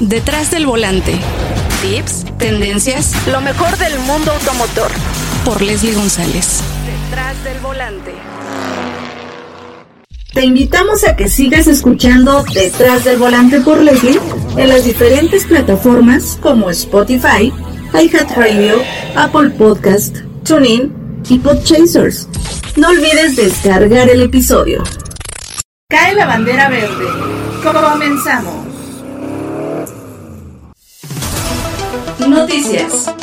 Detrás del volante. Tips, tendencias, lo mejor del mundo automotor. Por Leslie González. Detrás del volante. Te invitamos a que sigas escuchando Detrás del volante por Leslie en las diferentes plataformas como Spotify, iHeartRadio, Apple Podcast, TuneIn y Podchasers. No olvides descargar el episodio. Cae la bandera verde. Comenzamos. Noticias.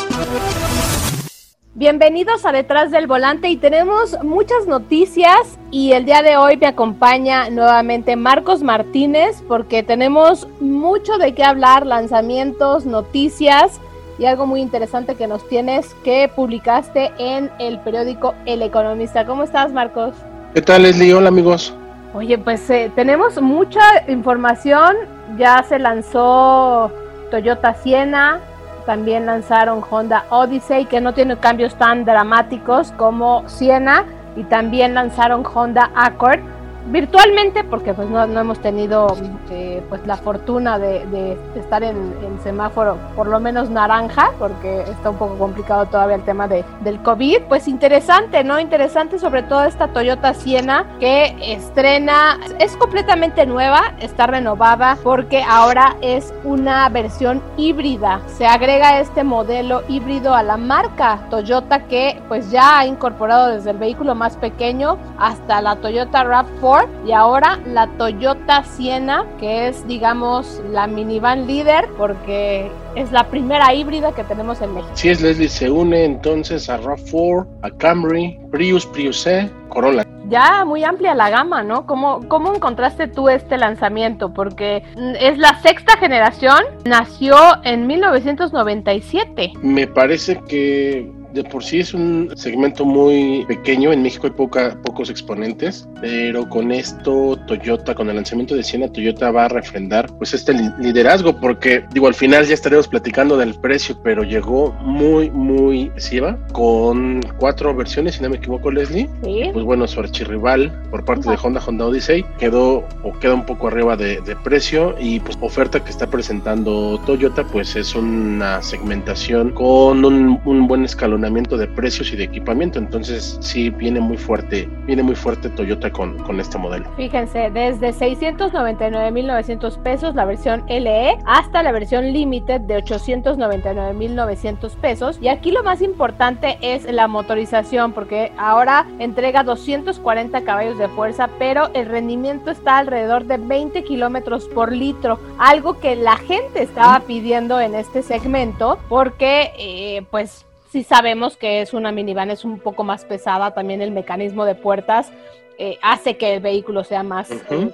Bienvenidos a Detrás del Volante y tenemos muchas noticias y el día de hoy me acompaña nuevamente Marcos Martínez porque tenemos mucho de qué hablar, lanzamientos, noticias y algo muy interesante que nos tienes que publicaste en el periódico El Economista. ¿Cómo estás Marcos? ¿Qué tal Leslie? Hola amigos. Oye, pues eh, tenemos mucha información, ya se lanzó Toyota Siena, también lanzaron Honda Odyssey, que no tiene cambios tan dramáticos como Siena, y también lanzaron Honda Accord virtualmente porque pues no, hemos tenido eh, pues la fortuna de, estar en, semáforo por lo menos naranja porque está un poco complicado todavía el tema de, del COVID. Pues interesante no interesante sobre todo esta Toyota Siena que estrena es completamente nueva está renovada porque ahora es una versión híbrida. Se agrega este modelo híbrido a la marca Toyota que pues ya ha incorporado desde el vehículo más pequeño hasta la Toyota RAV4 y ahora la Toyota Siena, que es digamos la minivan líder porque es la primera híbrida que tenemos en México. Sí, es Leslie, se une entonces a RAV4, a Camry, Prius, Prius C, Corolla. Ya muy amplia la gama, ¿no? ¿Cómo, ¿Cómo encontraste tú este lanzamiento? Porque es la sexta generación, nació en 1997. Me parece que de por sí es un segmento muy pequeño. En México hay poca, pocos exponentes, pero con esto Toyota, con el lanzamiento de Siena, Toyota va a refrendar pues este liderazgo, porque digo, al final ya estaremos platicando del precio, pero llegó muy, muy siva, con cuatro versiones, si no me equivoco, Leslie. ¿Sí? Pues bueno, su archirrival por parte de Honda, Honda Odyssey, quedó o queda un poco arriba de, de precio y pues oferta que está presentando Toyota, pues es una segmentación con un, un buen escalón de precios y de equipamiento. Entonces sí viene muy fuerte, viene muy fuerte Toyota con, con este modelo. Fíjense, desde 699.900 pesos la versión LE hasta la versión Limited de 899.900 pesos. Y aquí lo más importante es la motorización porque ahora entrega 240 caballos de fuerza, pero el rendimiento está alrededor de 20 kilómetros por litro, algo que la gente estaba pidiendo en este segmento porque eh, pues si sabemos que es una minivan, es un poco más pesada, también el mecanismo de puertas eh, hace que el vehículo sea más,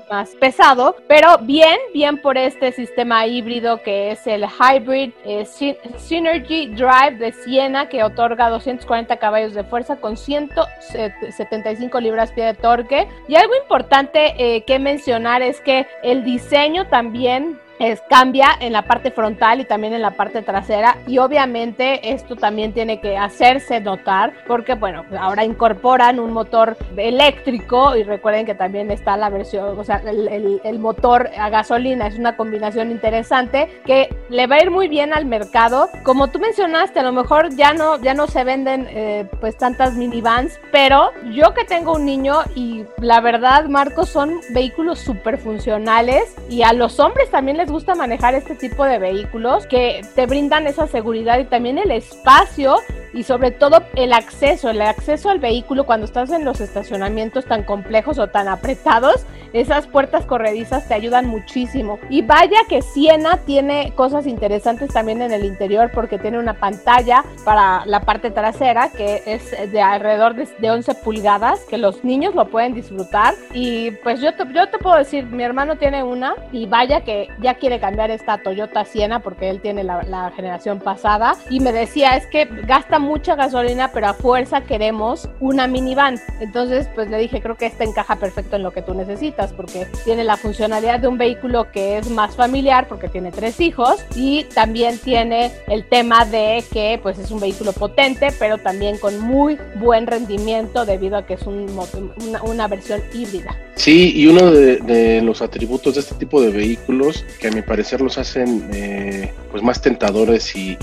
más pesado, pero bien, bien por este sistema híbrido que es el Hybrid eh, Synergy Drive de Siena que otorga 240 caballos de fuerza con 175 libras-pie de torque. Y algo importante eh, que mencionar es que el diseño también es, cambia en la parte frontal y también en la parte trasera y obviamente esto también tiene que hacerse notar porque bueno, ahora incorporan un motor eléctrico y recuerden que también está la versión, o sea, el, el, motor a gasolina es una combinación interesante que le va a ir muy bien al mercado. Como tú mencionaste, a lo mejor ya no, ya no se venden eh, pues tantas minivans, pero yo que tengo un niño y la verdad, Marcos, son vehículos súper funcionales y a los hombres también les gusta manejar este tipo de vehículos que te brindan esa seguridad y también el espacio y sobre todo el acceso, el acceso al vehículo cuando estás en los estacionamientos tan complejos o tan apretados, esas puertas corredizas te ayudan muchísimo. Y vaya que Siena tiene cosas interesantes también en el interior porque tiene una pantalla para la parte trasera que es de alrededor de, 11 pulgadas, que los niños lo pueden disfrutar. Y pues yo te, yo te puedo decir, mi hermano tiene una y vaya que ya quiere cambiar esta Toyota Siena porque él tiene la, la generación pasada y me decía es que gasta mucha gasolina, pero a fuerza queremos una minivan. Entonces, pues le dije, creo que esta encaja perfecto en lo que tú necesitas, porque tiene la funcionalidad de un vehículo que es más familiar, porque tiene tres hijos, y también tiene el tema de que pues es un vehículo potente, pero también con muy buen rendimiento debido a que es un, una, una versión híbrida. Sí, y uno de, los atributos de este tipo de vehículos que a mi parecer los hacen eh, pues más tentadores y,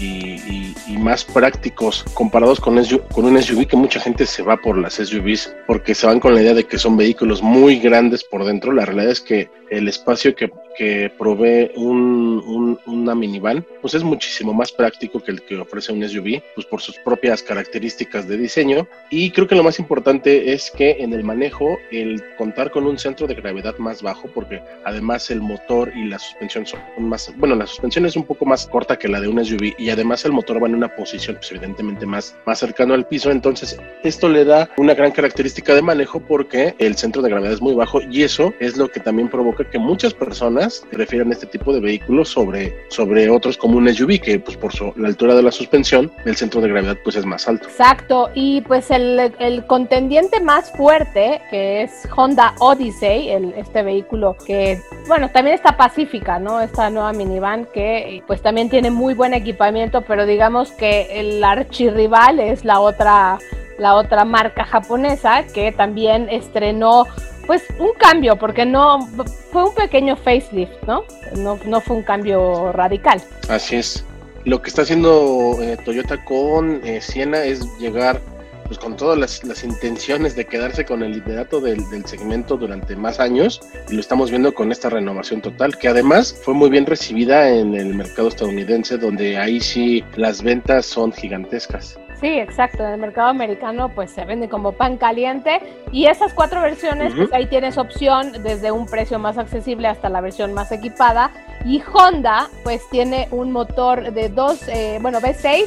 más prácticos comparados con, con un SUV que mucha gente se va por las SUVs porque se van con la idea de que son vehículos muy grandes por dentro. La realidad es que el espacio que, que provee un, una minivan pues es muchísimo más práctico que el que ofrece un SUV pues por sus propias características de diseño y creo que lo más importante es que en el manejo el contar con un centro de gravedad más bajo porque además el motor y la suspensión son más bueno la suspensión es un poco más corta que la de un SUV y además el motor va en una posición pues evidentemente más más cercano al piso entonces esto le da una gran característica de manejo porque el centro de gravedad es muy bajo y eso es lo que también provoca que muchas personas prefieran este tipo de vehículos sobre, sobre otros como un SUV, que pues por su, la altura de la suspensión, el centro de gravedad pues es más alto. Exacto, y pues el, el contendiente más fuerte, que es Honda Odyssey, el, este vehículo que, bueno, también está pacífica, ¿no? Esta nueva minivan que pues también tiene muy buen equipamiento, pero digamos que el archirrival es la otra la otra marca japonesa que también estrenó pues un cambio, porque no fue un pequeño facelift, ¿no? No, no fue un cambio radical. Así es. Lo que está haciendo eh, Toyota con eh, Siena es llegar pues con todas las, intenciones de quedarse con el liderato del, del, segmento durante más años y lo estamos viendo con esta renovación total que además fue muy bien recibida en el mercado estadounidense donde ahí sí las ventas son gigantescas. Sí, exacto. En el mercado americano pues se vende como pan caliente y esas cuatro versiones pues ahí tienes opción desde un precio más accesible hasta la versión más equipada y Honda pues tiene un motor de dos, eh, bueno V6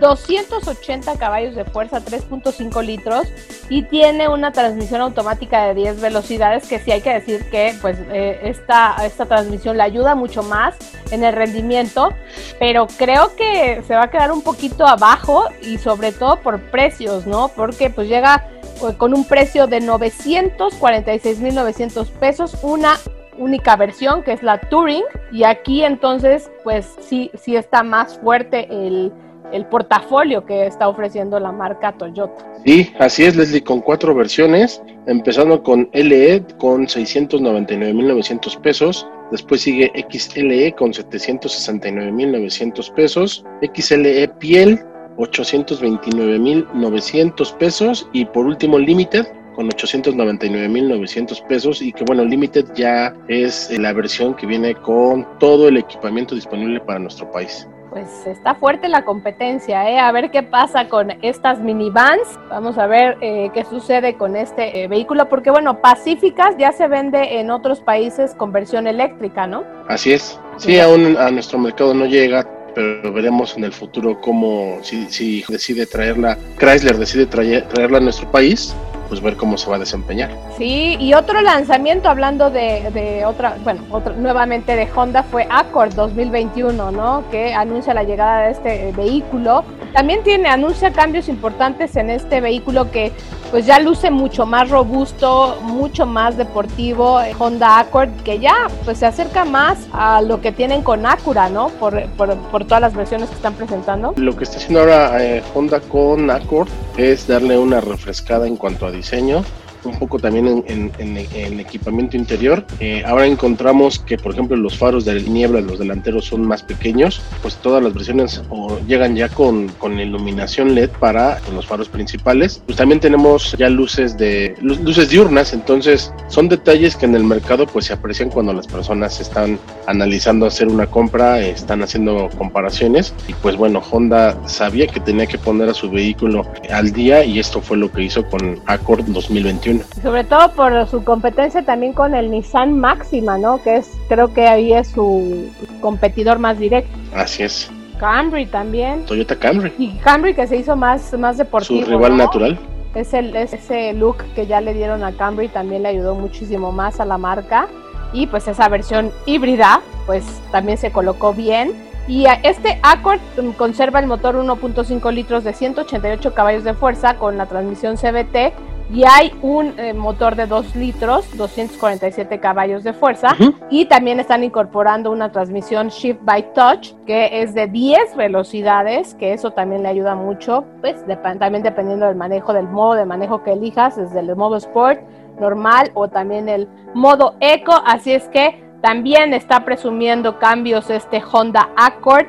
280 caballos de fuerza, 3.5 litros y tiene una transmisión automática de 10 velocidades que sí hay que decir que pues eh, esta, esta transmisión le ayuda mucho más en el rendimiento, pero creo que se va a quedar un poquito abajo y sobre todo por precios, ¿no? Porque pues llega pues, con un precio de 946.900 pesos, una única versión que es la Touring y aquí entonces pues sí, sí está más fuerte el el portafolio que está ofreciendo la marca Toyota. Sí, así es, Leslie, con cuatro versiones, empezando con LE con 699.900 pesos, después sigue XLE con 769.900 pesos, XLE Piel 829.900 pesos y por último Limited con 899.900 pesos y que bueno, Limited ya es la versión que viene con todo el equipamiento disponible para nuestro país pues está fuerte la competencia, ¿eh? A ver qué pasa con estas minivans. Vamos a ver eh, qué sucede con este eh, vehículo, porque bueno, Pacíficas ya se vende en otros países con versión eléctrica, ¿no? Así es. Sí, aún a nuestro mercado no llega, pero veremos en el futuro cómo, si, si decide traerla, Chrysler decide traerla a nuestro país, pues ver cómo se va a desempeñar. Sí, y otro lanzamiento hablando de, de otra, bueno, otro, nuevamente de Honda fue Accord 2021, ¿no? Que anuncia la llegada de este vehículo. También tiene, anuncia cambios importantes en este vehículo que pues ya luce mucho más robusto, mucho más deportivo Honda Accord, que ya pues se acerca más a lo que tienen con Acura, ¿no? Por, por, por todas las versiones que están presentando. Lo que está haciendo ahora eh, Honda con Accord es darle una refrescada en cuanto a diseño un poco también en, en, equipamiento interior. Eh, ahora encontramos que, por ejemplo, los faros de niebla, los delanteros son más pequeños, pues todas las versiones llegan ya con, con iluminación LED para los faros principales. Pues también tenemos ya luces de luces diurnas, entonces son detalles que en el mercado pues se aprecian cuando las personas están analizando hacer una compra, están haciendo comparaciones y pues bueno, Honda sabía que tenía que poner a su vehículo al día y esto fue lo que hizo con Accord 2021. Sobre todo por su competencia también con el Nissan Máxima, ¿no? Que es, creo que ahí es su competidor más directo. Así es. Camry también. Toyota Camry. Y Camry que se hizo más, más deportivo. Su rival natural. Es el, ese look que ya le dieron a Camry también le ayudó muchísimo más a la marca. Y pues esa versión híbrida, pues también se colocó bien Y este Accord conserva el motor 1.5 litros de 188 caballos de fuerza con la transmisión CVT y hay un eh, motor de 2 litros, 247 caballos de fuerza y también están incorporando una transmisión Shift by Touch que es de 10 velocidades, que eso también le ayuda mucho, pues también dependiendo del manejo, del modo de manejo que elijas, desde el modo Sport, normal o también el modo Eco, así es que también está presumiendo cambios este Honda Accord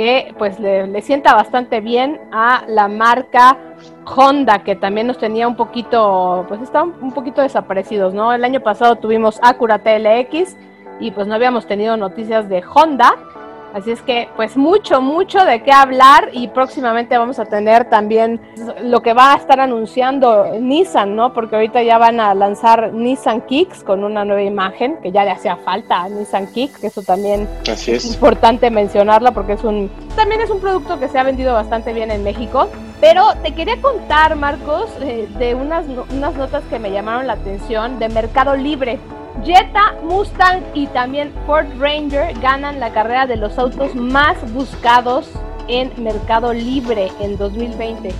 que pues le, sienta bastante bien a la marca Honda que también nos tenía un poquito pues estaban un poquito desaparecidos, ¿no? El año pasado tuvimos Acura TLX y pues no habíamos tenido noticias de Honda Así es que, pues mucho, mucho de qué hablar y próximamente vamos a tener también lo que va a estar anunciando Nissan, ¿no? Porque ahorita ya van a lanzar Nissan Kicks con una nueva imagen que ya le hacía falta a Nissan Kicks, que eso también es. importante mencionarlo porque es un, también es un producto que se ha vendido bastante bien en México. Pero te quería contar, Marcos, eh, de unas, unas notas que me llamaron la atención de Mercado Libre. Jetta, Mustang y también Ford Ranger ganan la carrera de los autos más buscados en Mercado Libre en 2020.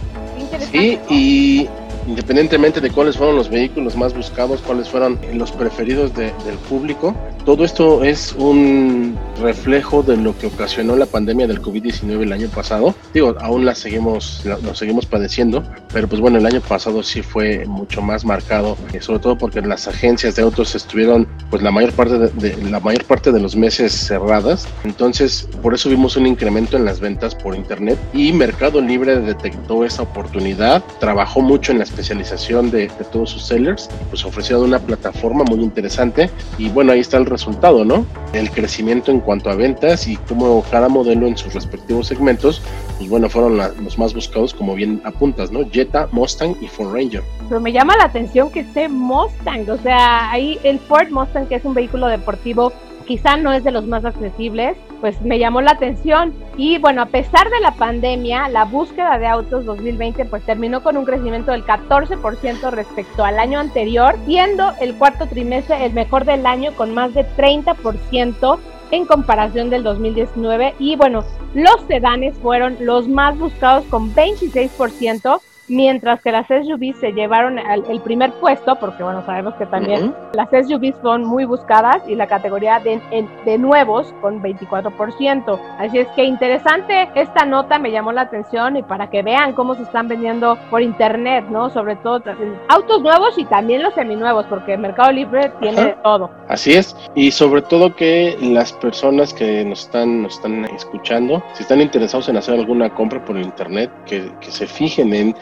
Sí, y independientemente de cuáles fueron los vehículos más buscados, cuáles fueron los preferidos del público, todo esto es un reflejo de lo que ocasionó la pandemia del COVID-19 el año pasado. Digo, aún la seguimos, lo seguimos padeciendo, pero pues bueno, el año pasado sí fue mucho más marcado, eh, sobre todo porque las agencias de autos estuvieron pues la mayor parte de, la mayor parte de los meses cerradas. Entonces, por eso vimos un incremento en las ventas por internet y Mercado Libre detectó esa oportunidad, trabajó mucho en la especialización de, de todos sus sellers, pues ofrecieron una plataforma muy interesante y bueno, ahí está el resultado, ¿no? El crecimiento en cuanto a ventas y cómo cada modelo en sus respectivos segmentos, pues bueno, fueron los más buscados, como bien apuntas, ¿no? Jetta, Mustang y Ford Ranger. Pero me llama la atención que esté Mustang, o sea, ahí el Ford Mustang, que es un vehículo deportivo quizá no es de los más accesibles, pues me llamó la atención. Y bueno, a pesar de la pandemia, la búsqueda de autos 2020 pues terminó con un crecimiento del 14% respecto al año anterior, siendo el cuarto trimestre el mejor del año con más de 30% en comparación del 2019 y bueno, los sedanes fueron los más buscados con 26% mientras que las SUVs se llevaron el primer puesto, porque bueno, sabemos que también las SUVs son muy buscadas y la categoría de, de nuevos con 24%. Así es que interesante esta nota, me llamó la atención y para que vean cómo se están vendiendo por internet, ¿no? Sobre todo autos nuevos y también los seminuevos, porque el Mercado Libre tiene de todo. Así es, y sobre todo que las personas que nos están, nos están escuchando, si están interesados en hacer alguna compra por internet, que, que se fijen en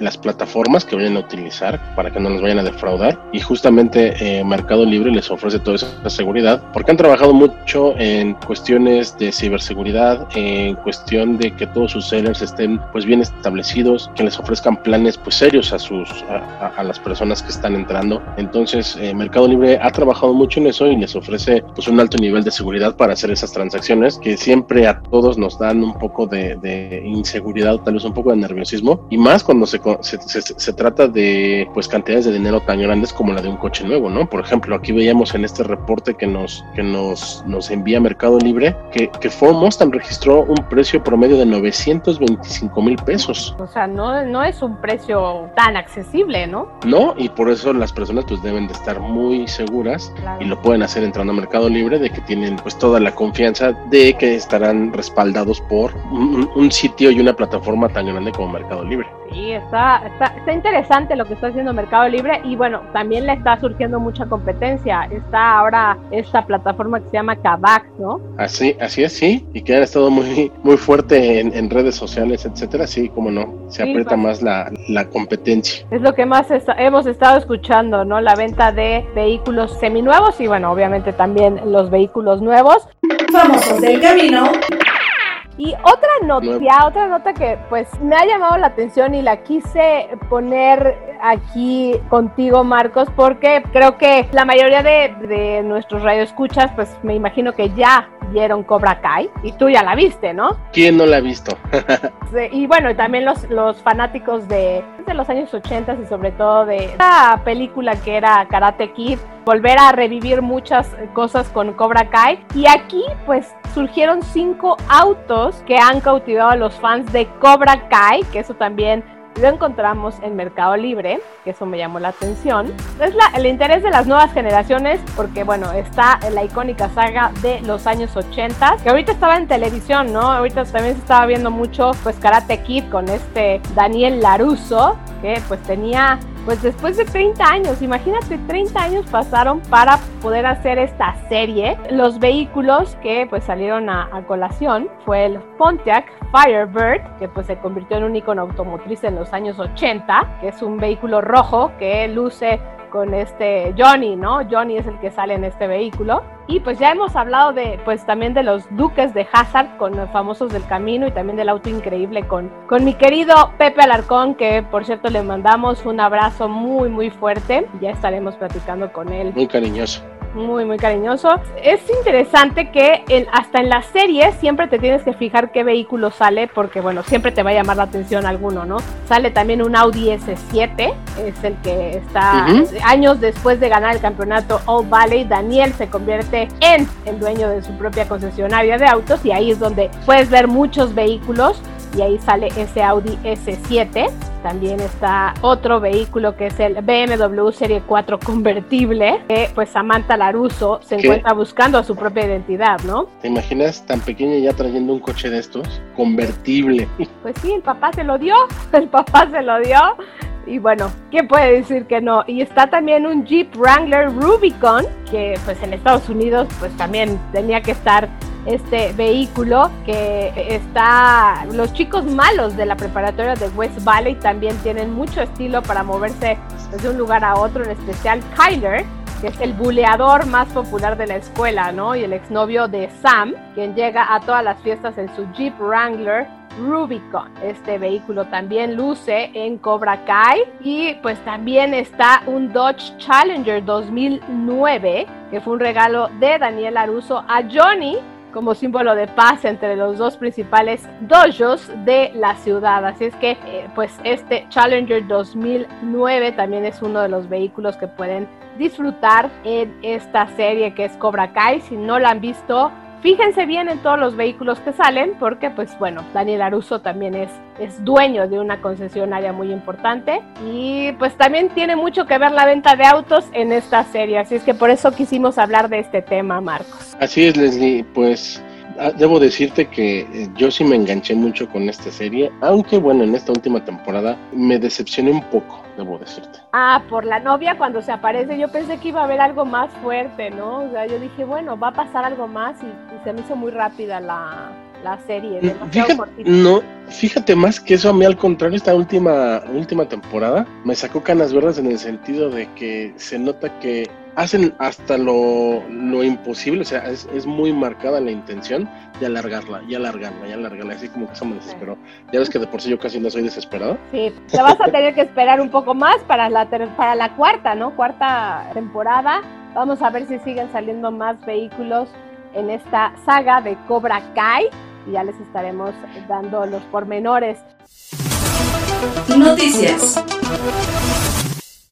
las plataformas que vayan a utilizar para que no nos vayan a defraudar. Y justamente eh, Mercado Libre les ofrece toda esa seguridad porque han trabajado mucho en cuestiones de ciberseguridad en cuestión de que todos sus sellers estén pues bien establecidos que les ofrezcan planes pues serios a sus a, las personas que están entrando. Entonces eh, Mercado Libre ha trabajado mucho en eso y les ofrece pues un alto nivel de seguridad para hacer esas transacciones que siempre a todos nos dan un poco de, de inseguridad tal vez un poco de nerviosismo y más cuando se se, trata de pues cantidades de dinero tan grandes como la de un coche nuevo, ¿no? Por ejemplo, aquí veíamos en este reporte que nos, que nos, nos envía Mercado Libre que, que Ford Mustang registró un precio promedio de 925 mil pesos. O sea, no, no es un precio tan accesible, ¿no? No, y por eso las personas pues deben de estar muy seguras y lo pueden hacer entrando a Mercado Libre de que tienen pues toda la confianza de que estarán respaldados por un sitio y una plataforma tan grande como Mercado Libre. Sí, está, está, interesante lo que está haciendo Mercado Libre y bueno, también le está surgiendo mucha competencia. Está ahora esta plataforma que se llama Kavak, ¿no? Así, así es, sí, y que han estado muy, muy fuerte en, redes sociales, etcétera, sí, como no, se aprieta más la, competencia. Es lo que más hemos estado escuchando, ¿no? La venta de vehículos seminuevos y bueno, obviamente también los vehículos nuevos. Famosos del camino y otra noticia, otra nota que pues me ha llamado la atención y la quise poner aquí contigo, Marcos, porque creo que la mayoría de, de nuestros radioescuchas, pues me imagino que ya vieron Cobra Kai y tú ya la viste, ¿no? ¿Quién no la ha visto? y bueno, también los, los fanáticos de, de los años 80 y sobre todo de la película que era Karate Kid, volver a revivir muchas cosas con Cobra Kai. Y aquí pues surgieron cinco autos que han cautivado a los fans de Cobra Kai, que eso también lo encontramos en Mercado Libre, que eso me llamó la atención. Es el interés de las nuevas generaciones, porque bueno, está la icónica saga de los años 80, que ahorita estaba en televisión, ¿no? Ahorita también se estaba viendo mucho, pues Karate Kid con este Daniel Laruso, que pues tenía pues después de 30 años, imagínate, 30 años pasaron para poder hacer esta serie. Los vehículos que pues salieron a, colación fue el Pontiac Firebird, que pues se convirtió en un icono automotriz en los años 80, que es un vehículo rojo que luce con este Johnny, ¿no? Johnny es el que sale en este vehículo. Y pues ya hemos hablado de, pues también de los duques de Hazard con los famosos del camino y también del auto increíble con, con mi querido Pepe Alarcón, que por cierto le mandamos un abrazo muy, muy fuerte. Ya estaremos platicando con él. Muy cariñoso muy, muy cariñoso. Es interesante que hasta en la serie siempre te tienes que fijar qué vehículo sale, porque bueno, siempre te va a llamar la atención alguno, ¿no? Sale también un Audi S7, es el que está años después de ganar el campeonato All Valley, Daniel se convierte en el dueño de su propia concesionaria de autos y ahí es donde puedes ver muchos vehículos y ahí sale ese Audi S7. También está otro vehículo que es el BMW Serie 4 convertible, que pues Samantha Laruso se encuentra buscando a su propia identidad, ¿no? ¿Te imaginas tan pequeña ya trayendo un coche de estos? Convertible. Pues sí, el papá se lo dio, el papá se lo dio. Y bueno, ¿quién puede decir que no? Y está también un Jeep Wrangler Rubicon, que pues en Estados Unidos pues también tenía que estar este vehículo que está los chicos malos de la preparatoria de West Valley también tienen mucho estilo para moverse de un lugar a otro en especial Kyler que es el buleador más popular de la escuela, ¿no? Y el exnovio de Sam, quien llega a todas las fiestas en su Jeep Wrangler Rubicon. Este vehículo también luce en Cobra Kai y pues también está un Dodge Challenger 2009 que fue un regalo de Daniel Aruso a Johnny como símbolo de paz entre los dos principales dojos de la ciudad. Así es que, eh, pues este Challenger 2009 también es uno de los vehículos que pueden disfrutar en esta serie que es Cobra Kai. Si no la han visto, Fíjense bien en todos los vehículos que salen, porque pues bueno, Daniel Aruso también es, es dueño de una concesionaria muy importante y pues también tiene mucho que ver la venta de autos en esta serie, así es que por eso quisimos hablar de este tema, Marcos. Así es, Leslie, pues debo decirte que eh, yo sí me enganché mucho con esta serie, aunque bueno, en esta última temporada me decepcioné un poco debo decirte. Ah, por la novia cuando se aparece, yo pensé que iba a haber algo más fuerte, ¿no? O sea, yo dije, bueno, va a pasar algo más y, se me hizo muy rápida la, serie. Fíjate, no, fíjate más que eso a mí al contrario, esta última, última temporada me sacó canas verdes en el sentido de que se nota que hacen hasta lo, lo imposible, o sea, es, es, muy marcada la intención de alargarla, y alargarla, y alargarla, así como que se me desesperó. Ya ves que de por sí yo casi no soy desesperado. Sí, te vas a tener que esperar un poco más para la, para la cuarta, ¿no? Cuarta temporada. Vamos a ver si siguen saliendo más vehículos en esta saga de Cobra Kai y ya les estaremos dando los pormenores. Noticias.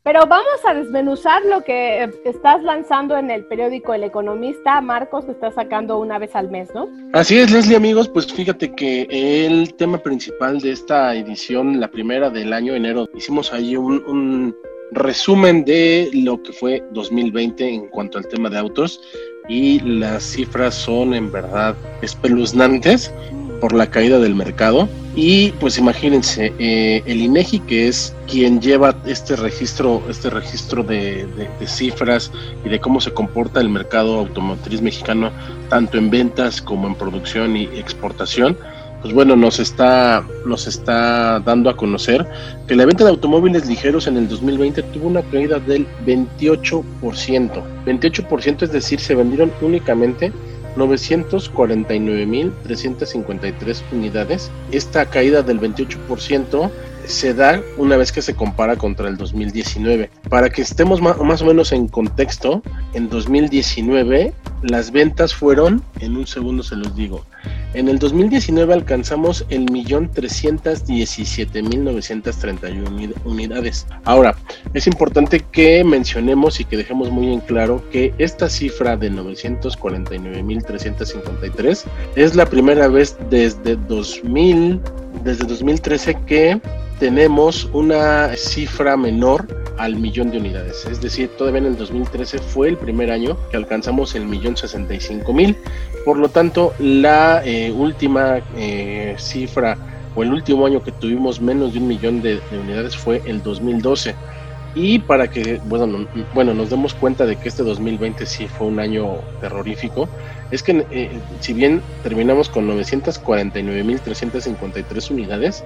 Pero vamos a desmenuzar lo que estás lanzando en el periódico El Economista, Marcos, que está sacando una vez al mes, ¿no? Así es, Leslie, amigos, pues fíjate que el tema principal de esta edición, la primera del año enero, hicimos ahí un, un resumen de lo que fue 2020 en cuanto al tema de autos. Y las cifras son en verdad espeluznantes por la caída del mercado. Y pues imagínense, eh, el INEGI, que es quien lleva este registro, este registro de, cifras y de cómo se comporta el mercado automotriz mexicano, tanto en ventas como en producción y exportación, pues bueno, nos está, nos está dando a conocer que la venta de automóviles ligeros en el 2020 tuvo una caída del 28%. 28% es decir, se vendieron únicamente 949.353 unidades. Esta caída del 28% se da una vez que se compara contra el 2019. Para que estemos más o menos en contexto, en 2019 las ventas fueron, en un segundo se los digo, En el 2019 alcanzamos el millón trescientos diecisiete mil novecientos treinta unidades. Ahora, es importante que mencionemos y que dejemos muy en claro que esta cifra de 949 mil 353 es la primera vez desde 2000, desde 2013 que tenemos una cifra menor al millón de unidades. Es decir, todavía en el 2013 fue el primer año que alcanzamos el millón 65 mil. Por lo tanto, la eh, última eh, cifra o el último año que tuvimos menos de un millón de, unidades fue el 2012. Y para que bueno, bueno, nos demos cuenta de que este 2020 sí fue un año terrorífico, es que eh, si bien terminamos con 949.353 unidades,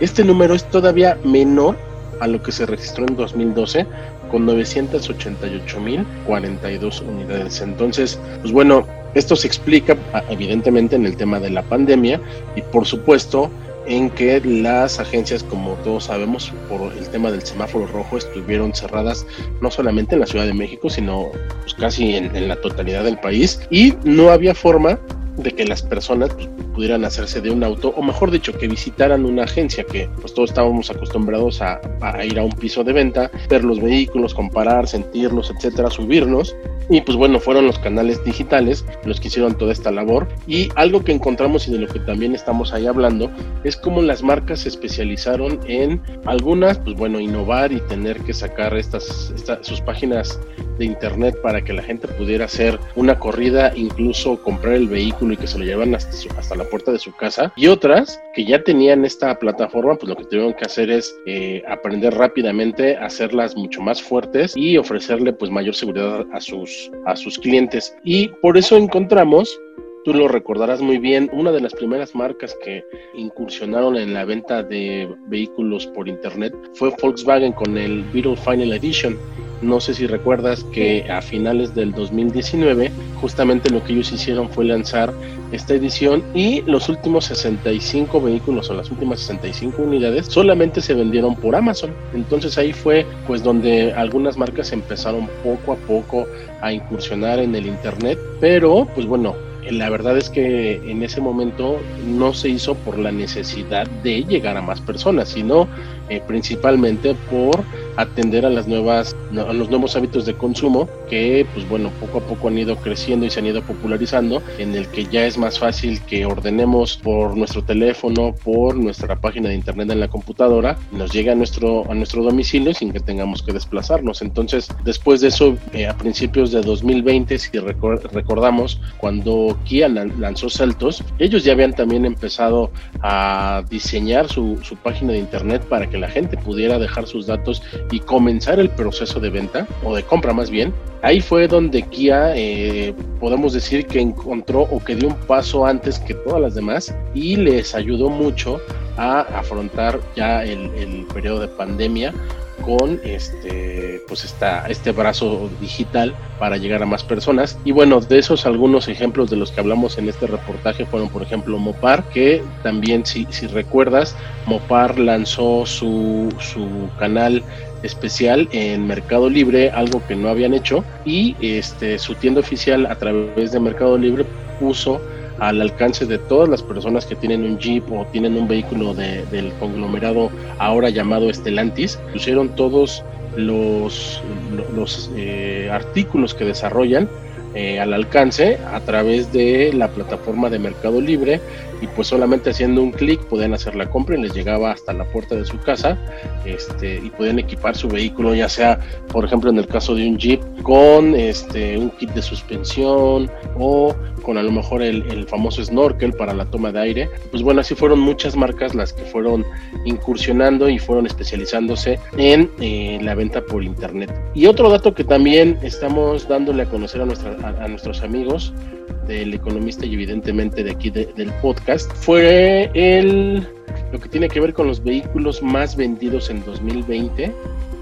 este número es todavía menor a lo que se registró en 2012 con 988.042 unidades. Entonces, pues bueno, esto se explica evidentemente en el tema de la pandemia y por supuesto en que las agencias, como todos sabemos, por el tema del semáforo rojo, estuvieron cerradas no solamente en la Ciudad de México, sino pues, casi en, en la totalidad del país y no había forma de que las personas pues, pudieran hacerse de un auto, o mejor dicho, que visitaran una agencia, que pues todos estábamos acostumbrados a, ir a un piso de venta, ver los vehículos, comparar, sentirlos, etcétera, subirnos. Y pues bueno, fueron los canales digitales los que hicieron toda esta labor. Y algo que encontramos y de lo que también estamos ahí hablando es cómo las marcas se especializaron en algunas, pues bueno, innovar y tener que sacar estas, estas sus páginas de internet para que la gente pudiera hacer una corrida, incluso comprar el vehículo y que se lo llevan hasta, hasta la puerta de su casa. Y otras que ya tenían esta plataforma, pues lo que tuvieron que hacer es eh, aprender rápidamente, hacerlas mucho más fuertes y ofrecerle pues mayor seguridad a sus, a sus clientes. Y por eso encontramos Tú lo recordarás muy bien, una de las primeras marcas que incursionaron en la venta de vehículos por internet fue Volkswagen con el Beetle Final Edition. No sé si recuerdas que a finales del 2019 justamente lo que ellos hicieron fue lanzar esta edición y los últimos 65 vehículos o las últimas 65 unidades solamente se vendieron por Amazon. Entonces ahí fue pues donde algunas marcas empezaron poco a poco a incursionar en el internet, pero pues bueno, la verdad es que en ese momento no se hizo por la necesidad de llegar a más personas, sino eh, principalmente por atender a las nuevas a los nuevos hábitos de consumo que pues bueno poco a poco han ido creciendo y se han ido popularizando en el que ya es más fácil que ordenemos por nuestro teléfono por nuestra página de internet en la computadora nos llega a nuestro a nuestro domicilio sin que tengamos que desplazarnos. Entonces después de eso eh, a principios de 2020 si recordamos cuando Kia lanzó Celtos ellos ya habían también empezado a diseñar su, su página de internet para que la gente pudiera dejar sus datos y comenzar el proceso de venta o de compra más bien, ahí fue donde Kia eh, podemos decir que encontró o que dio un paso antes que todas las demás y les ayudó mucho a afrontar ya el, el periodo de pandemia con este pues esta, este brazo digital para llegar a más personas. Y bueno de esos algunos ejemplos de los que hablamos en este reportaje fueron por ejemplo Mopar que también si, si recuerdas Mopar lanzó su, su canal especial en Mercado Libre, algo que no habían hecho, y este su tienda oficial a través de Mercado Libre puso al alcance de todas las personas que tienen un Jeep o tienen un vehículo del conglomerado ahora llamado Estelantis. Pusieron todos los, los eh, artículos que desarrollan eh, al alcance a través de la plataforma de Mercado Libre y pues solamente haciendo un clic podían hacer la compra y les llegaba hasta la puerta de su casa este, y podían equipar su vehículo ya sea por ejemplo en el caso de un Jeep con este, un kit de suspensión o con a lo mejor el, famoso snorkel para la toma de aire. Pues bueno, así fueron muchas marcas las que fueron incursionando y fueron especializándose en eh, la venta por internet. Y otro dato que también estamos dándole a conocer a, nuestra, a, nuestros amigos del economista y evidentemente de aquí del podcast fue el lo que tiene que ver con los vehículos más vendidos en 2020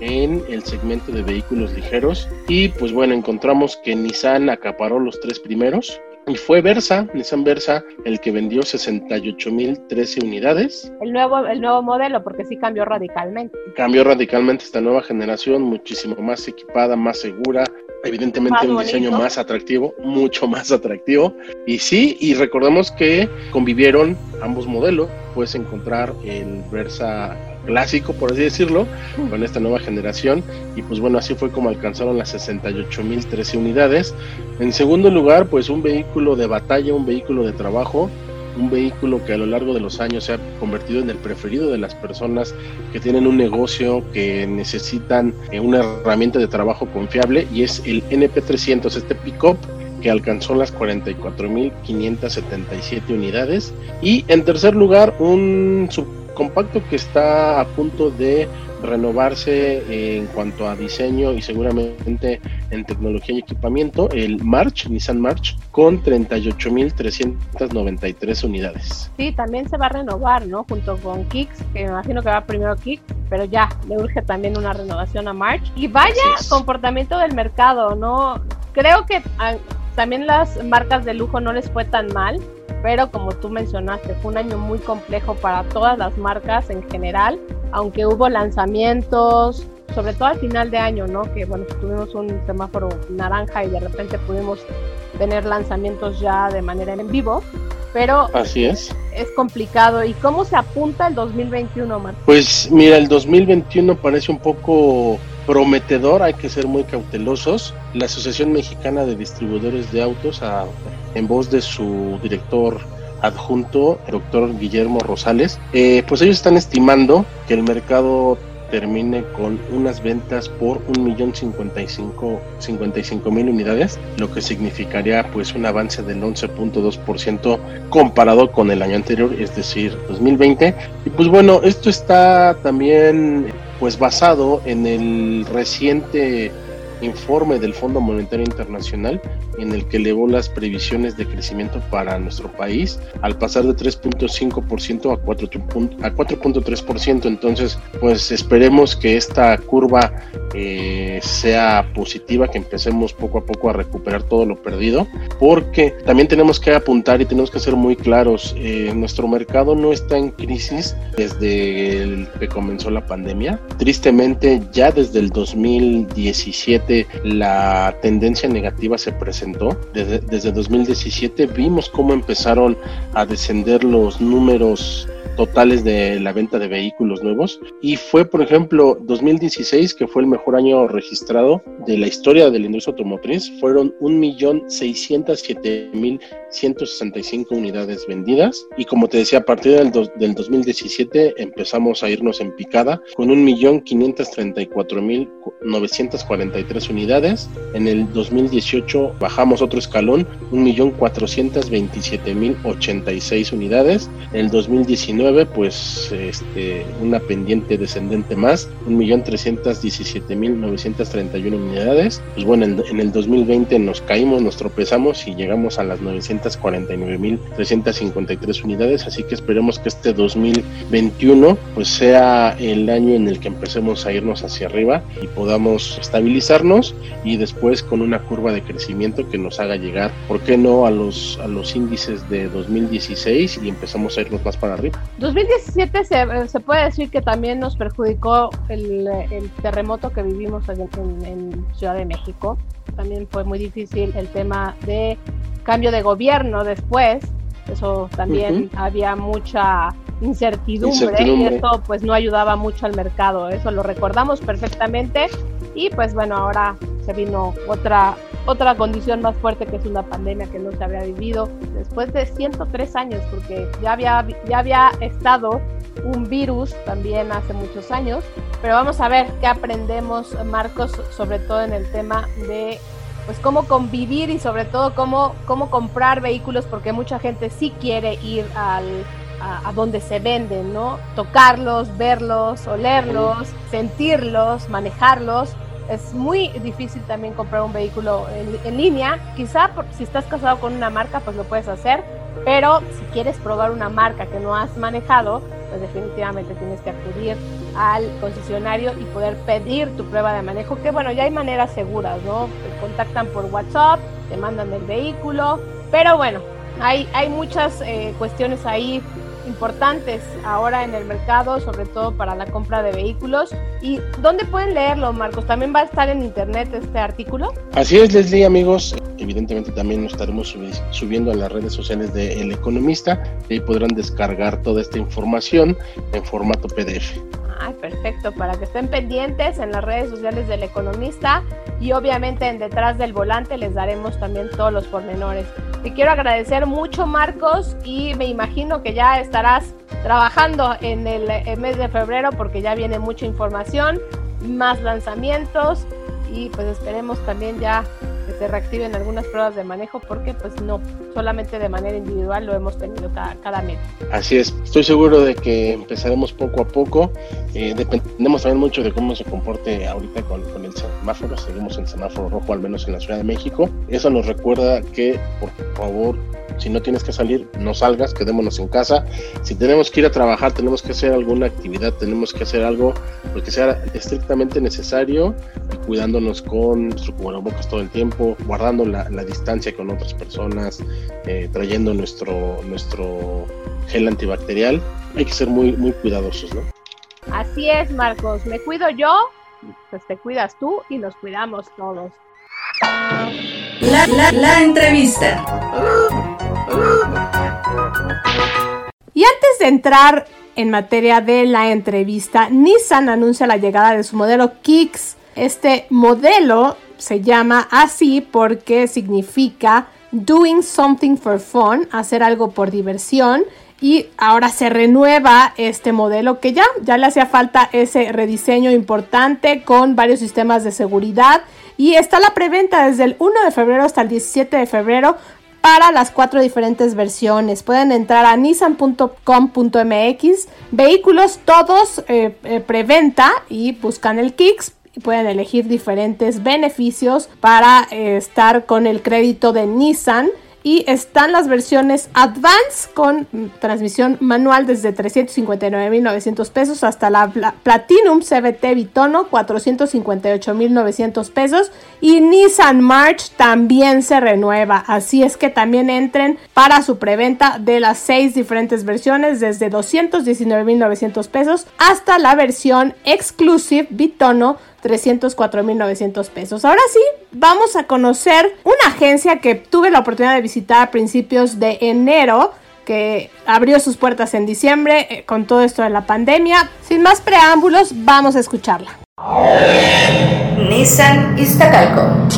en el segmento de vehículos ligeros y pues bueno encontramos que Nissan acaparó los tres primeros y fue Versa, Nissan Versa, el que vendió 68.013 unidades. El nuevo, el nuevo modelo, porque sí cambió radicalmente. Cambió radicalmente esta nueva generación, muchísimo más equipada, más segura, evidentemente un diseño más atractivo, mucho más atractivo. Y sí, y recordemos que convivieron ambos modelos. Puedes encontrar el Versa clásico, por así decirlo, con esta nueva generación. Y pues bueno, así fue como alcanzaron las 68.013 unidades. En segundo lugar, pues un vehículo de batalla, un vehículo de trabajo, un vehículo que a lo largo de los años se ha convertido en el preferido de las personas que tienen un negocio, que necesitan eh, una herramienta de trabajo confiable y es el NP300, este pick-up que alcanzó las 44.577 unidades. Y en tercer lugar, un subcompacto que está a punto de renovarse en cuanto a diseño y seguramente en tecnología y equipamiento, el March, Nissan March, con 38.393 unidades. Sí, también se va a renovar, ¿no? Junto con Kicks, que me imagino que va primero Kicks, pero ya, le urge también una renovación a March. Y vaya comportamiento del mercado, ¿no? Creo que también las marcas de lujo no les fue tan mal, pero como tú mencionaste, fue un año muy complejo para todas las marcas en general, aunque hubo lanzamientos, sobre todo al final de año, ¿no? Que bueno, tuvimos un semáforo naranja y de repente pudimos tener lanzamientos ya de manera en vivo, pero así es. Es complicado. ¿Y cómo se apunta el 2021, Marco? Pues mira, el 2021 parece un poco prometedor, hay que ser muy cautelosos. La Asociación Mexicana de Distribuidores de Autos, en voz de su director adjunto, el doctor Guillermo Rosales, eh, pues ellos están estimando que el mercado termine con unas ventas por un millón cincuenta y cinco mil unidades, lo que significaría pues un avance del 11.2% comparado con el año anterior, es decir, 2020. Y pues bueno, esto está también pues basado en el reciente informe del Fondo Monetario Internacional en el que elevó las previsiones de crecimiento para nuestro país al pasar de 3.5% a 4.3%. Entonces, pues esperemos que esta curva eh, sea positiva, que empecemos poco a poco a recuperar todo lo perdido, porque también tenemos que apuntar y tenemos que ser muy claros, eh, nuestro mercado no está en crisis desde el que comenzó la pandemia. Tristemente, ya desde el 2017 la tendencia negativa se presentó. Desde, desde 2017 vimos cómo empezaron a descender los números totales de la venta de vehículos nuevos. Y fue por ejemplo 2016 que fue el mejor año registrado de la historia de la industria automotriz. Fueron 1.607.165 unidades vendidas. Y como te decía a partir del, del 2017 empezamos a irnos en picada con 1.534.943 unidades. En el 2018 bajamos otro escalón 1.427.086 unidades. En el 2019 pues este, una pendiente descendente más, 1.317.931 unidades. Pues bueno, en, en, el 2020 nos caímos, nos tropezamos y llegamos a las 949.353 unidades, así que esperemos que este 2021 pues sea el año en el que empecemos a irnos hacia arriba y podamos estabilizarnos y después con una curva de crecimiento que nos haga llegar, ¿por qué no a los, a los índices de 2016 y empezamos a irnos más para arriba? 2017 se, se, puede decir que también nos perjudicó el, el terremoto que vivimos en, en, en, Ciudad de México. También fue muy difícil el tema de cambio de gobierno después. Eso también uh -huh. había mucha incertidumbre, incertidumbre, y eso pues no ayudaba mucho al mercado. Eso lo recordamos perfectamente. Y pues bueno, ahora se vino otra otra condición más fuerte que es una pandemia que no se había vivido después de 103 años, porque ya había, ya había estado un virus también hace muchos años, pero vamos a ver qué aprendemos, Marcos, sobre todo en el tema de pues cómo convivir y sobre todo cómo, cómo comprar vehículos, porque mucha gente sí quiere ir al, a, a, donde se venden, ¿no? Tocarlos, verlos, olerlos, sentirlos, manejarlos es muy difícil también comprar un vehículo en, en línea. Quizá por, si estás casado con una marca, pues lo puedes hacer, pero si quieres probar una marca que no has manejado, pues definitivamente tienes que acudir al concesionario y poder pedir tu prueba de manejo, que bueno, ya hay maneras seguras, ¿no? Te contactan por WhatsApp, te mandan el vehículo, pero bueno, Hay, hay muchas eh, cuestiones ahí importantes ahora en el mercado, sobre todo para la compra de vehículos. ¿Y dónde pueden leerlo, Marcos? ¿También va a estar en internet este artículo? Así es, Leslie, amigos. Evidentemente también nos estaremos subiendo a las redes sociales de El Economista y ahí podrán descargar toda esta información en formato PDF. Ay, perfecto, para que estén pendientes en las redes sociales del economista y obviamente en detrás del volante les daremos también todos los pormenores. Te quiero agradecer mucho Marcos y me imagino que ya estarás trabajando en el, mes de febrero porque ya viene mucha información, más lanzamientos y pues esperemos también ya que se reactiven algunas pruebas de manejo porque pues no, solamente de manera individual lo hemos tenido cada, mes. Así es, estoy seguro de que empezaremos poco a poco, eh, dependemos también mucho de cómo se comporte ahorita con, el semáforo, seguimos en semáforo rojo al menos en la Ciudad de México, eso nos recuerda que por favor si no tienes que salir, no salgas, quedémonos en casa. Si tenemos que ir a trabajar, tenemos que hacer alguna actividad, tenemos que hacer algo pues, que sea estrictamente necesario cuidándonos con nuestro cubrebocas todo el tiempo, guardando la, distancia con otras personas, eh, trayendo nuestro, nuestro gel antibacterial. Hay que ser muy, muy cuidadosos, ¿no? Así es, Marcos. Me cuido yo, pues te cuidas tú y nos cuidamos todos. La, la, la entrevista. Y antes de entrar en materia de la entrevista, Nissan anuncia la llegada de su modelo Kicks. Este modelo se llama así porque significa doing something for fun, hacer algo por diversión. Y ahora se renueva este modelo que ya, ya le hacía falta ese rediseño importante con varios sistemas de seguridad. Y está la preventa desde el 1 de febrero hasta el 17 de febrero para las cuatro diferentes versiones. Pueden entrar a nissan.com.mx, vehículos todos eh, eh, preventa y buscan el Kicks pueden elegir diferentes beneficios para eh, estar con el crédito de Nissan. Y están las versiones Advance con transmisión manual desde 359.900 pesos hasta la Platinum CBT Bitono 458.900 pesos. Y Nissan March también se renueva, así es que también entren para su preventa de las seis diferentes versiones desde 219.900 pesos hasta la versión Exclusive Bitono 304.900 pesos. Ahora sí, vamos a conocer una agencia que tuve la oportunidad de visitar a principios de enero que abrió sus puertas en diciembre eh, con todo esto de la pandemia. Sin más preámbulos, vamos a escucharla. Nissan Iztacalco.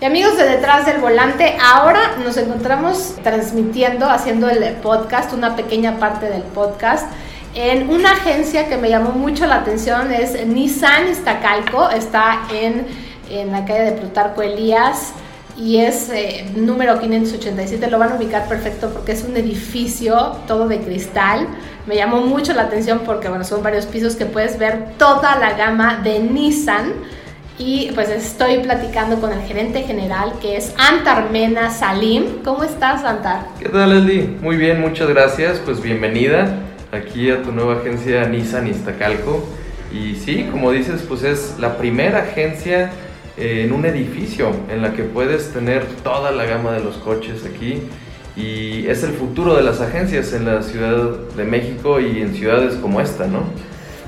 Y amigos de Detrás del Volante, ahora nos encontramos transmitiendo, haciendo el podcast, una pequeña parte del podcast en una agencia que me llamó mucho la atención es Nissan Iztacalco, está en, en la calle de Plutarco Elías y es eh, número 587, lo van a ubicar perfecto porque es un edificio todo de cristal. Me llamó mucho la atención porque bueno, son varios pisos que puedes ver toda la gama de Nissan. Y pues estoy platicando con el gerente general que es Antar Mena Salim. ¿Cómo estás, Antar? ¿Qué tal, Leslie? Muy bien, muchas gracias. Pues bienvenida aquí a tu nueva agencia Nissan Iztacalco. Y sí, como dices, pues es la primera agencia eh, en un edificio en la que puedes tener toda la gama de los coches aquí. Y es el futuro de las agencias en la Ciudad de México y en ciudades como esta, ¿no?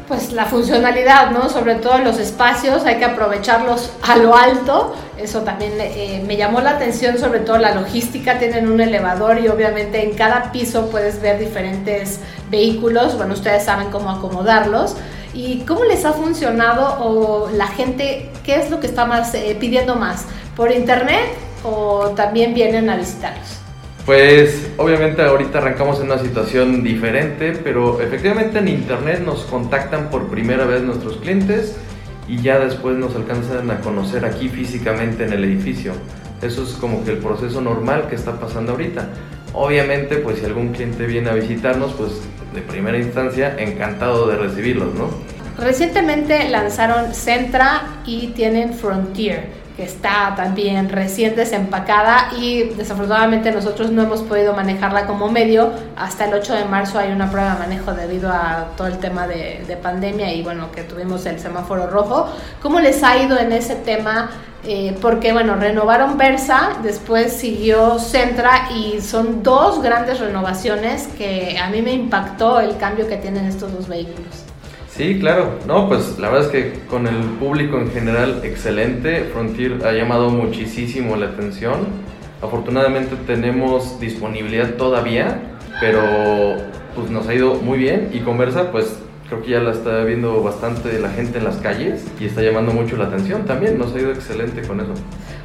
pues la funcionalidad, ¿no? Sobre todo los espacios, hay que aprovecharlos a lo alto. Eso también eh, me llamó la atención, sobre todo la logística. Tienen un elevador y obviamente en cada piso puedes ver diferentes vehículos. Bueno, ustedes saben cómo acomodarlos. ¿Y cómo les ha funcionado o la gente, qué es lo que está más eh, pidiendo más? ¿Por internet o también vienen a visitarlos? Pues obviamente ahorita arrancamos en una situación diferente, pero efectivamente en internet nos contactan por primera vez nuestros clientes y ya después nos alcanzan a conocer aquí físicamente en el edificio. Eso es como que el proceso normal que está pasando ahorita. Obviamente, pues si algún cliente viene a visitarnos, pues de primera instancia encantado de recibirlos, ¿no? Recientemente lanzaron Centra y tienen Frontier. Que está también recién desempacada y desafortunadamente nosotros no hemos podido manejarla como medio. Hasta el 8 de marzo hay una prueba de manejo debido a todo el tema de, de pandemia y bueno, que tuvimos el semáforo rojo. ¿Cómo les ha ido en ese tema? Eh, porque bueno, renovaron Versa, después siguió Centra y son dos grandes renovaciones que a mí me impactó el cambio que tienen estos dos vehículos. Sí, claro. No, pues la verdad es que con el público en general excelente. Frontier ha llamado muchísimo la atención. Afortunadamente tenemos disponibilidad todavía, pero pues nos ha ido muy bien y Conversa pues creo que ya la está viendo bastante la gente en las calles y está llamando mucho la atención también. Nos ha ido excelente con eso.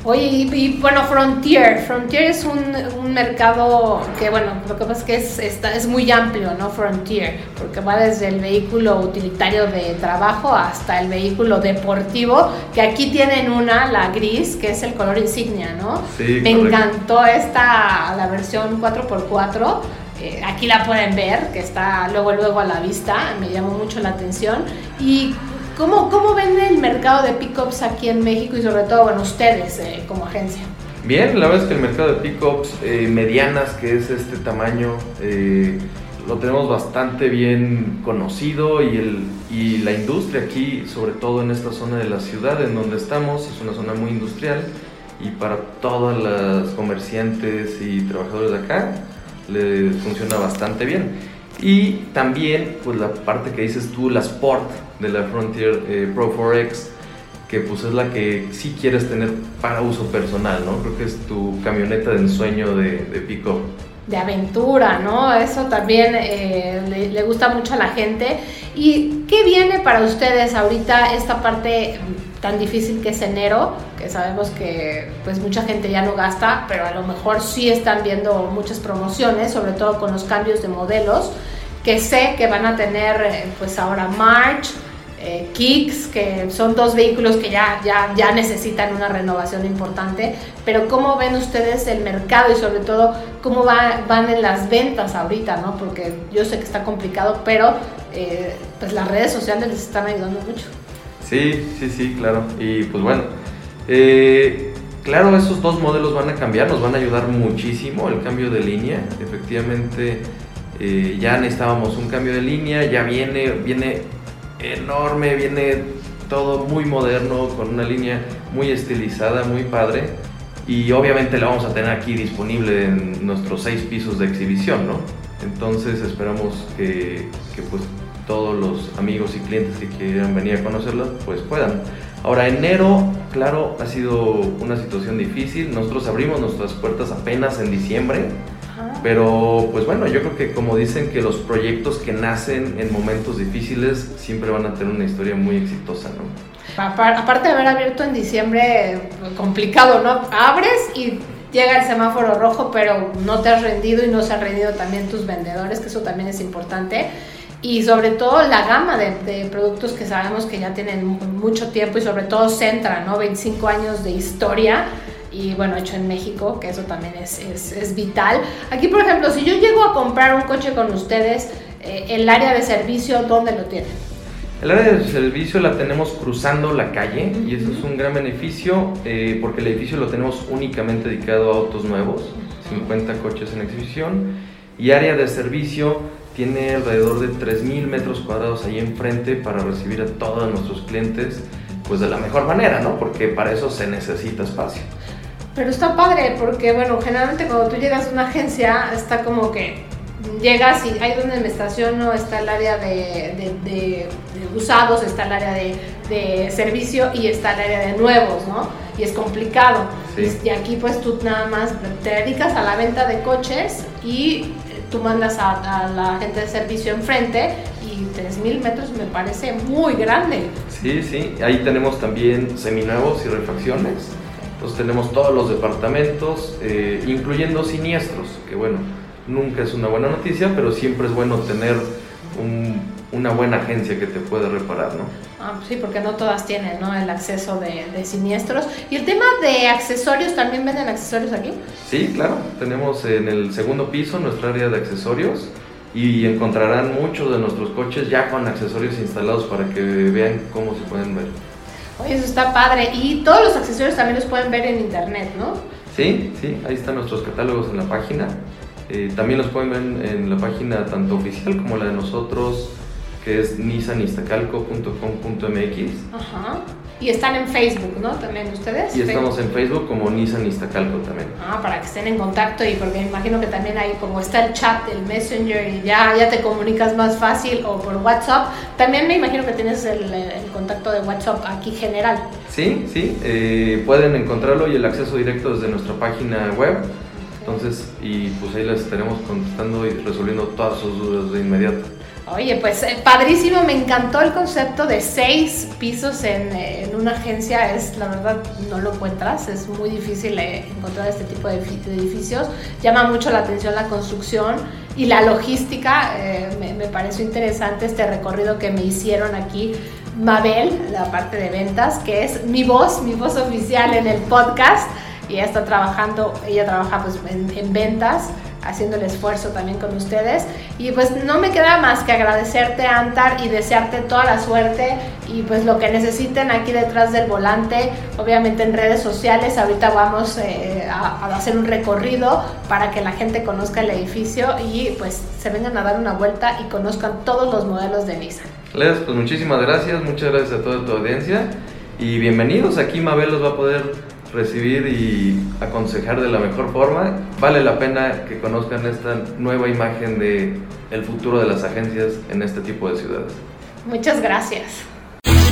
Oye, y, bueno, Frontier. Frontier es un, un, mercado que, bueno, lo que pasa es que es, está, es muy amplio, ¿no? Frontier, porque va desde el vehículo utilitario de trabajo hasta el vehículo deportivo, que aquí tienen una, la gris, que es el color insignia, ¿no? Sí, Me encantó esta, la versión 4x4 eh, aquí la pueden ver, que está luego luego a la vista, me llamó mucho la atención. ¿Y cómo, cómo vende el mercado de pickups aquí en México y sobre todo, bueno, ustedes eh, como agencia? Bien, la verdad es que el mercado de pickups eh, medianas, que es este tamaño, lo tenemos bastante bien conocido y, el, y la industria aquí, sobre todo en esta zona de la ciudad en donde estamos, es una zona muy industrial y para todas las comerciantes y trabajadores de acá, le funciona bastante bien. Y también, pues la parte que dices tú, la Sport de la Frontier eh, Pro 4X, que pues es la que sí quieres tener para uso personal, ¿no? Creo que es tu camioneta de ensueño de, de pick-up. De aventura, ¿no? Eso también eh, le, le gusta mucho a la gente. ¿Y qué viene para ustedes ahorita esta parte tan difícil que es enero, que sabemos que pues mucha gente ya no gasta, pero a lo mejor sí están viendo muchas promociones, sobre todo con los cambios de modelos, que sé que van a tener eh, pues ahora March, eh, Kicks, que son dos vehículos que ya, ya, ya necesitan una renovación importante, pero ¿cómo ven ustedes el mercado y sobre todo cómo va, van en las ventas ahorita, ¿no? Porque yo sé que está complicado, pero eh, pues las redes sociales les están ayudando mucho. Sí, sí, sí, claro. Y pues bueno, eh, claro, esos dos modelos van a cambiar, nos van a ayudar muchísimo el cambio de línea. Efectivamente, eh, ya necesitábamos un cambio de línea, ya viene, viene enorme, viene todo muy moderno, con una línea muy estilizada, muy padre. Y obviamente la vamos a tener aquí disponible en nuestros seis pisos de exhibición, ¿no? Entonces esperamos que, que pues todos los amigos y clientes que quieran venir a conocerlas, pues puedan. Ahora, enero, claro, ha sido una situación difícil. Nosotros abrimos nuestras puertas apenas en diciembre. Pero pues bueno, yo creo que como dicen que los proyectos que nacen en momentos difíciles siempre van a tener una historia muy exitosa, ¿no? Aparte de haber abierto en diciembre, pues, complicado, ¿no? Abres y llega el semáforo rojo, pero no te has rendido y no se han rendido también tus vendedores, que eso también es importante y sobre todo la gama de, productos que sabemos que ya tienen mucho tiempo y sobre todo Centra, ¿no? 25 años de historia y bueno, hecho en México, que eso también es, es, vital. Aquí, por ejemplo, si yo llego a comprar un coche con ustedes, eh, el área de servicio, ¿dónde lo tienen? El área de servicio la tenemos cruzando la calle y eso es un gran beneficio eh, porque el edificio lo tenemos únicamente dedicado a autos nuevos, 50 coches en exhibición y área de servicio tiene alrededor de 3.000 metros cuadrados ahí enfrente para recibir a todos nuestros clientes pues de la mejor manera, ¿no? Porque para eso se necesita espacio. Pero está padre porque, bueno, generalmente cuando tú llegas a una agencia está como que llegas y hay donde me estaciono, está el área de, de, usados, está el área de, servicio y está el área de nuevos, ¿no? Y es complicado. Y aquí pues tú nada más te dedicas a la venta de coches y tú mandas a, la gente de servicio enfrente y 3.000 metros me parece muy grande. Sí, sí, ahí tenemos también seminuevos y refacciones. Entonces tenemos todos los departamentos, eh, incluyendo siniestros, que bueno, nunca es una buena noticia, pero siempre es bueno tener una buena agencia que te pueda reparar, ¿no? Ah, sí, porque no todas tienen ¿no? el acceso de, de, siniestros. ¿Y el tema de accesorios, también venden accesorios aquí? Sí, claro. Tenemos en el segundo piso nuestra área de accesorios y encontrarán muchos de nuestros coches ya con accesorios instalados para que vean cómo se pueden ver. Oye, eso está padre. Y todos los accesorios también los pueden ver en internet, ¿no? Sí, sí, ahí están nuestros catálogos en la página. Eh, también los pueden ver en, la página tanto oficial como la de nosotros, que es nissanistacalco.com.mx. Ajá. Y están en Facebook, ¿no? También ustedes. Y estamos en Facebook como Nissan Iztacalco también. Ah, para que estén en contacto y porque me imagino que también ahí como está el chat, el Messenger y ya, ya te comunicas más fácil o por WhatsApp. También me imagino que tienes el, contacto de WhatsApp aquí general. Sí, sí, eh, pueden encontrarlo y el acceso directo desde nuestra página web. Entonces, y pues ahí les estaremos contestando y resolviendo todas sus dudas de inmediato. Oye, pues eh, padrísimo, me encantó el concepto de seis pisos en, eh, en, una agencia, es la verdad no lo encuentras, es muy difícil eh, encontrar este tipo de, edificios, llama mucho la atención la construcción y la logística, me, me, pareció interesante este recorrido que me hicieron aquí. Mabel, la parte de ventas, que es mi voz, mi voz oficial en el podcast, y ella está trabajando, ella trabaja pues en ventas, haciendo el esfuerzo también con ustedes. Y pues no me queda más que agradecerte, Antar, y desearte toda la suerte y pues lo que necesiten aquí detrás del volante, obviamente en redes sociales. Ahorita vamos eh, a, hacer un recorrido para que la gente conozca el edificio y pues se vengan a dar una vuelta y conozcan todos los modelos de Nissan. Les, pues muchísimas gracias, muchas gracias a toda tu audiencia y bienvenidos. Aquí Mabel los va a poder recibir y aconsejar de la mejor forma. Vale la pena que conozcan esta nueva imagen de el futuro de las agencias en este tipo de ciudades. Muchas gracias.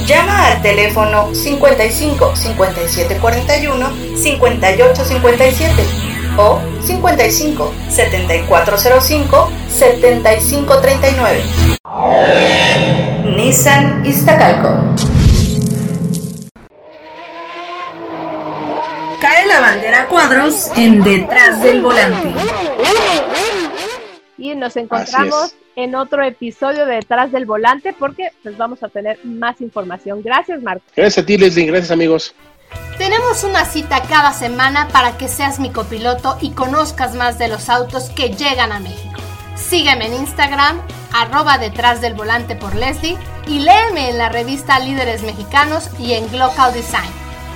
Llama al teléfono 55 57 41 58 57 o 55 7405 75 39. Nissan Iztacalco. Bandera cuadros en detrás del volante. Y nos encontramos en otro episodio de Detrás del Volante porque pues vamos a tener más información. Gracias, Marco. Gracias a ti, Leslie. Gracias, amigos. Tenemos una cita cada semana para que seas mi copiloto y conozcas más de los autos que llegan a México. Sígueme en Instagram, arroba detrás del volante por Leslie y léeme en la revista Líderes Mexicanos y en Glocal Design.